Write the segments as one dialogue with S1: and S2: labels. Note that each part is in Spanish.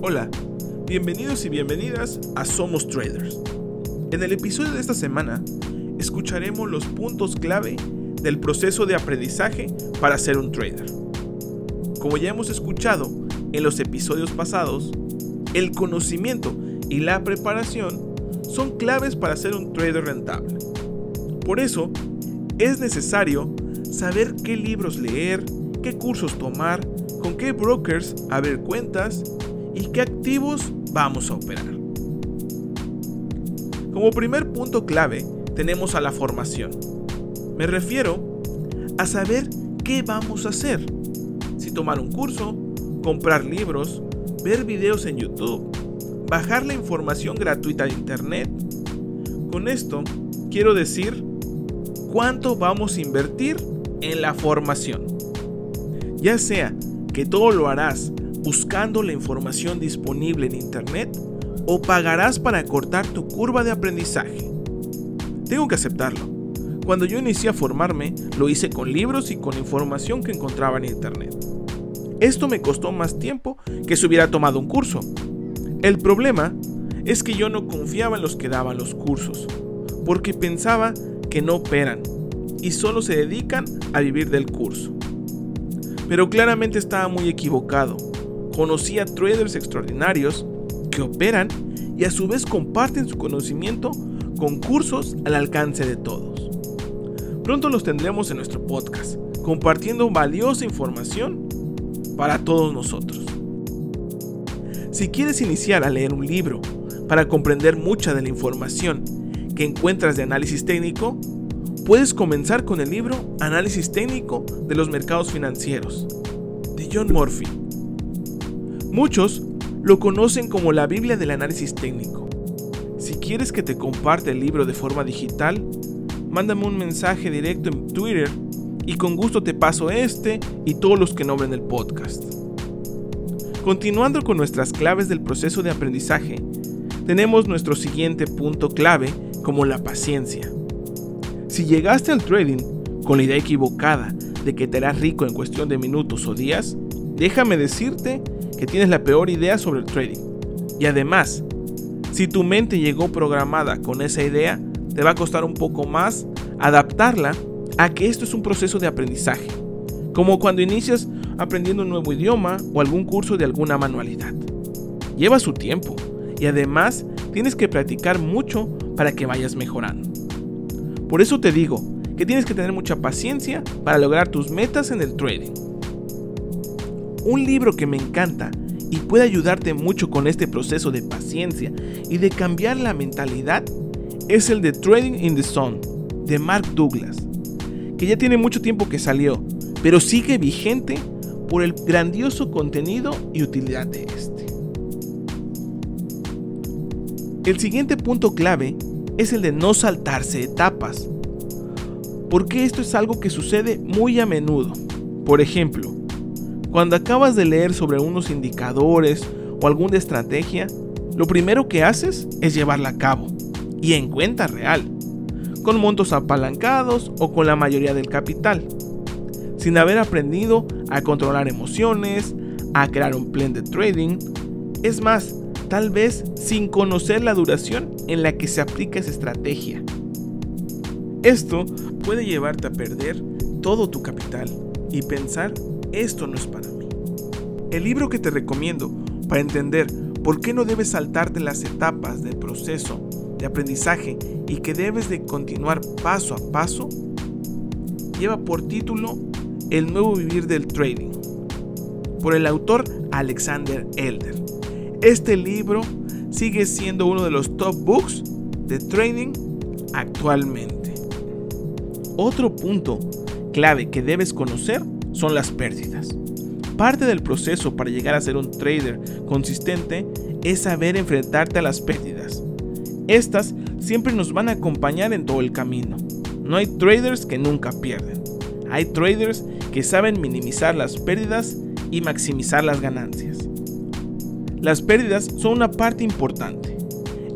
S1: Hola, bienvenidos y bienvenidas a Somos Traders. En el episodio de esta semana escucharemos los puntos clave del proceso de aprendizaje para ser un trader. Como ya hemos escuchado en los episodios pasados, el conocimiento y la preparación son claves para ser un trader rentable. Por eso, es necesario saber qué libros leer, qué cursos tomar, con qué brokers abrir cuentas y qué activos vamos a operar. Como primer punto clave tenemos a la formación. Me refiero a saber qué vamos a hacer. Si tomar un curso, comprar libros, ver videos en YouTube, bajar la información gratuita de Internet. Con esto quiero decir cuánto vamos a invertir en la formación. Ya sea que todo lo harás buscando la información disponible en Internet o pagarás para cortar tu curva de aprendizaje. Tengo que aceptarlo. Cuando yo inicié a formarme, lo hice con libros y con información que encontraba en Internet. Esto me costó más tiempo que si hubiera tomado un curso. El problema es que yo no confiaba en los que daban los cursos, porque pensaba que no operan y solo se dedican a vivir del curso. Pero claramente estaba muy equivocado. Conocí a traders extraordinarios que operan y a su vez comparten su conocimiento con cursos al alcance de todos. Pronto los tendremos en nuestro podcast, compartiendo valiosa información para todos nosotros. Si quieres iniciar a leer un libro para comprender mucha de la información que encuentras de análisis técnico, puedes comenzar con el libro Análisis técnico de los mercados financieros de John Murphy. Muchos lo conocen como la Biblia del análisis técnico. Si quieres que te comparte el libro de forma digital, mándame un mensaje directo en Twitter y con gusto te paso este y todos los que nombren el podcast. Continuando con nuestras claves del proceso de aprendizaje, tenemos nuestro siguiente punto clave como la paciencia. Si llegaste al trading con la idea equivocada de que te harás rico en cuestión de minutos o días, déjame decirte que tienes la peor idea sobre el trading. Y además, si tu mente llegó programada con esa idea, te va a costar un poco más adaptarla a que esto es un proceso de aprendizaje, como cuando inicias aprendiendo un nuevo idioma o algún curso de alguna manualidad. Lleva su tiempo y además tienes que practicar mucho para que vayas mejorando. Por eso te digo que tienes que tener mucha paciencia para lograr tus metas en el trading. Un libro que me encanta y puede ayudarte mucho con este proceso de paciencia y de cambiar la mentalidad es el de Trading in the Sun de Mark Douglas, que ya tiene mucho tiempo que salió, pero sigue vigente por el grandioso contenido y utilidad de este. El siguiente punto clave es el de no saltarse etapas, porque esto es algo que sucede muy a menudo. Por ejemplo, cuando acabas de leer sobre unos indicadores o alguna estrategia, lo primero que haces es llevarla a cabo, y en cuenta real, con montos apalancados o con la mayoría del capital, sin haber aprendido a controlar emociones, a crear un plan de trading, es más, tal vez sin conocer la duración en la que se aplica esa estrategia. Esto puede llevarte a perder todo tu capital y pensar esto no es para mí. El libro que te recomiendo para entender por qué no debes saltarte las etapas del proceso de aprendizaje y que debes de continuar paso a paso lleva por título El nuevo vivir del trading por el autor Alexander Elder. Este libro sigue siendo uno de los top books de trading actualmente. Otro punto clave que debes conocer son las pérdidas. Parte del proceso para llegar a ser un trader consistente es saber enfrentarte a las pérdidas. Estas siempre nos van a acompañar en todo el camino. No hay traders que nunca pierden. Hay traders que saben minimizar las pérdidas y maximizar las ganancias. Las pérdidas son una parte importante.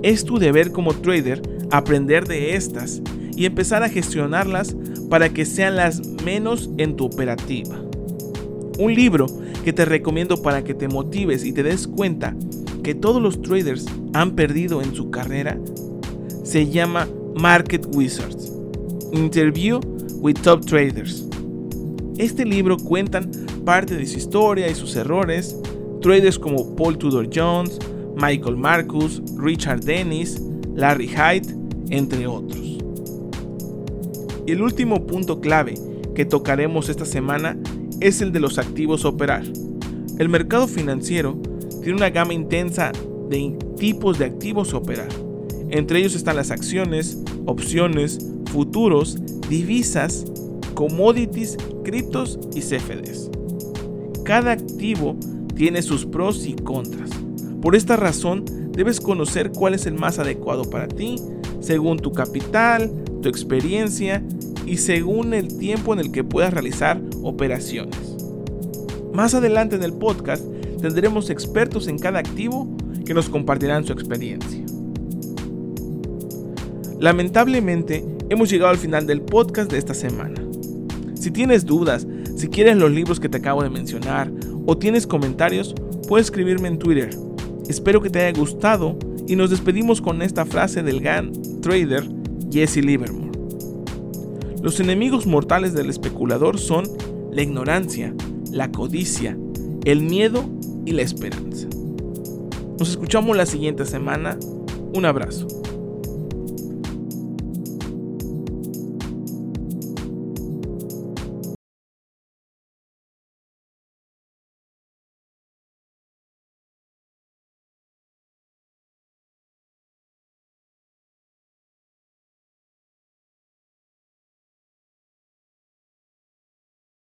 S1: Es tu deber como trader aprender de estas y empezar a gestionarlas para que sean las menos en tu operativa. Un libro que te recomiendo para que te motives y te des cuenta que todos los traders han perdido en su carrera se llama Market Wizards. Interview with Top Traders. Este libro cuentan parte de su historia y sus errores, traders como Paul Tudor Jones, Michael Marcus, Richard Dennis, Larry Hyde, entre otros. Y el último punto clave que tocaremos esta semana es el de los activos a operar. El mercado financiero tiene una gama intensa de tipos de activos a operar. Entre ellos están las acciones, opciones, futuros, divisas, commodities, criptos y CFDs. Cada activo tiene sus pros y contras. Por esta razón, debes conocer cuál es el más adecuado para ti, según tu capital, tu experiencia y según el tiempo en el que puedas realizar operaciones. Más adelante en el podcast tendremos expertos en cada activo que nos compartirán su experiencia. Lamentablemente, hemos llegado al final del podcast de esta semana. Si tienes dudas, si quieres los libros que te acabo de mencionar o tienes comentarios, puedes escribirme en Twitter. Espero que te haya gustado y nos despedimos con esta frase del gran trader Jesse Livermore. Los enemigos mortales del especulador son la ignorancia, la codicia, el miedo y la esperanza. Nos escuchamos la siguiente semana. Un abrazo.